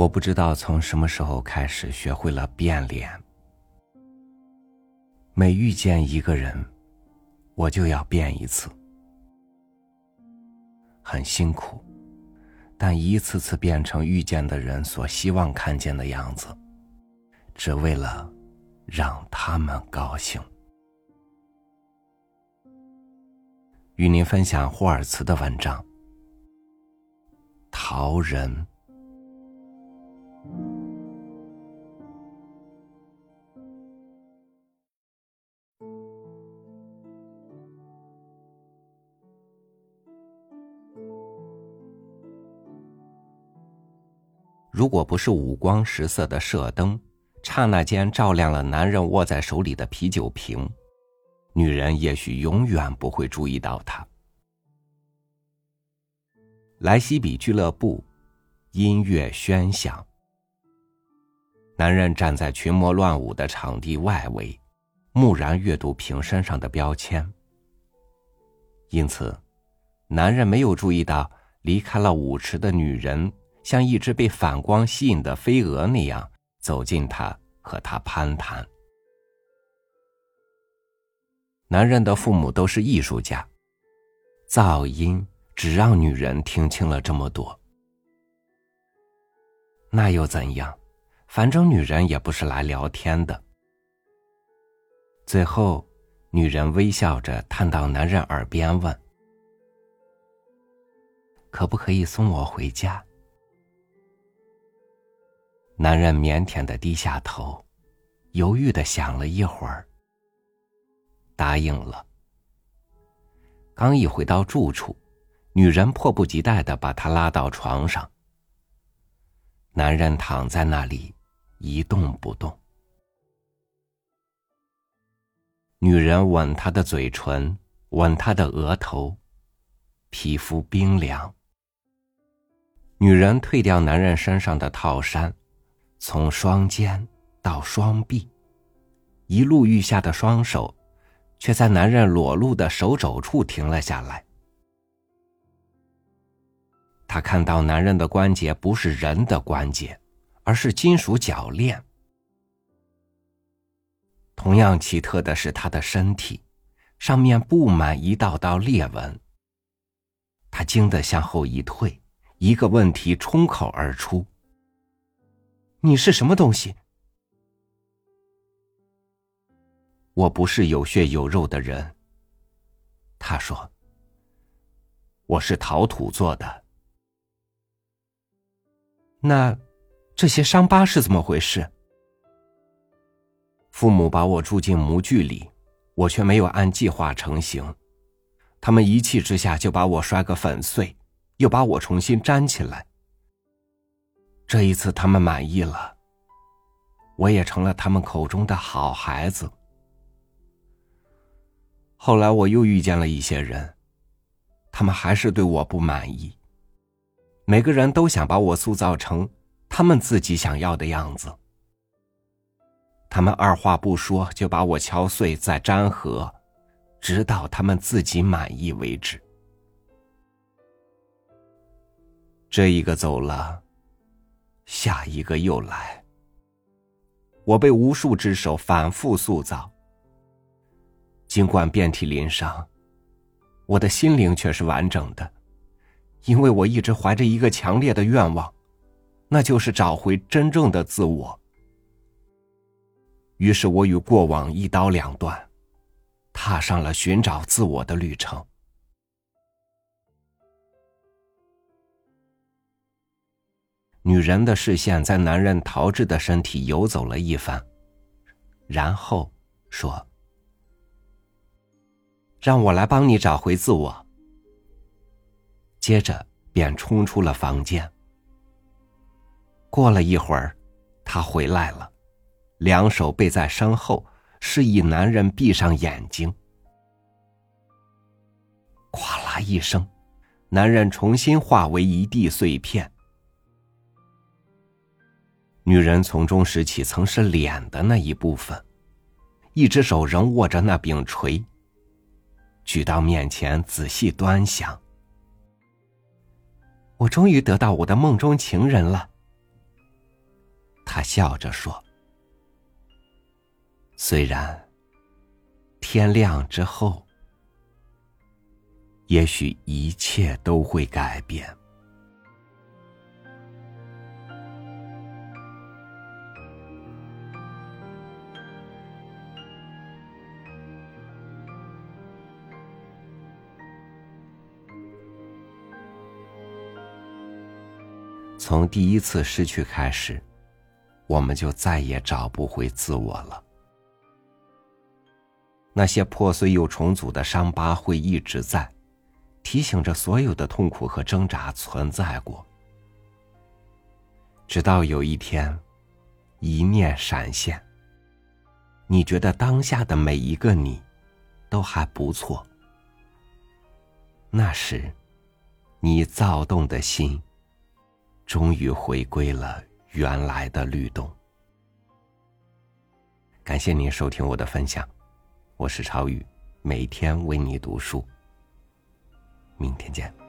我不知道从什么时候开始学会了变脸。每遇见一个人，我就要变一次，很辛苦，但一次次变成遇见的人所希望看见的样子，只为了让他们高兴。与您分享霍尔茨的文章《逃人》。如果不是五光十色的射灯，刹那间照亮了男人握在手里的啤酒瓶，女人也许永远不会注意到他。莱西比俱乐部，音乐喧响。男人站在群魔乱舞的场地外围，木然阅读瓶身上的标签。因此，男人没有注意到离开了舞池的女人。像一只被反光吸引的飞蛾那样走近他，和他攀谈。男人的父母都是艺术家，噪音只让女人听清了这么多。那又怎样？反正女人也不是来聊天的。最后，女人微笑着探到男人耳边问：“可不可以送我回家？”男人腼腆的低下头，犹豫的想了一会儿，答应了。刚一回到住处，女人迫不及待的把他拉到床上。男人躺在那里，一动不动。女人吻他的嘴唇，吻他的额头，皮肤冰凉。女人褪掉男人身上的套衫。从双肩到双臂，一路愈下的双手，却在男人裸露的手肘处停了下来。他看到男人的关节不是人的关节，而是金属铰链。同样奇特的是，他的身体上面布满一道道裂纹。他惊得向后一退，一个问题冲口而出。你是什么东西？我不是有血有肉的人。他说：“我是陶土做的。”那这些伤疤是怎么回事？父母把我住进模具里，我却没有按计划成型。他们一气之下就把我摔个粉碎，又把我重新粘起来。这一次，他们满意了。我也成了他们口中的好孩子。后来，我又遇见了一些人，他们还是对我不满意。每个人都想把我塑造成他们自己想要的样子。他们二话不说就把我敲碎再粘合，直到他们自己满意为止。这一个走了。下一个又来，我被无数只手反复塑造。尽管遍体鳞伤，我的心灵却是完整的，因为我一直怀着一个强烈的愿望，那就是找回真正的自我。于是我与过往一刀两断，踏上了寻找自我的旅程。女人的视线在男人陶制的身体游走了一番，然后说：“让我来帮你找回自我。”接着便冲出了房间。过了一会儿，他回来了，两手背在身后，示意男人闭上眼睛。哗啦一声，男人重新化为一地碎片。女人从中拾起曾是脸的那一部分，一只手仍握着那柄锤。举到面前仔细端详。我终于得到我的梦中情人了。他笑着说：“虽然天亮之后，也许一切都会改变。”从第一次失去开始，我们就再也找不回自我了。那些破碎又重组的伤疤会一直在，提醒着所有的痛苦和挣扎存在过。直到有一天，一念闪现，你觉得当下的每一个你，都还不错。那时，你躁动的心。终于回归了原来的律动。感谢您收听我的分享，我是超宇，每天为你读书。明天见。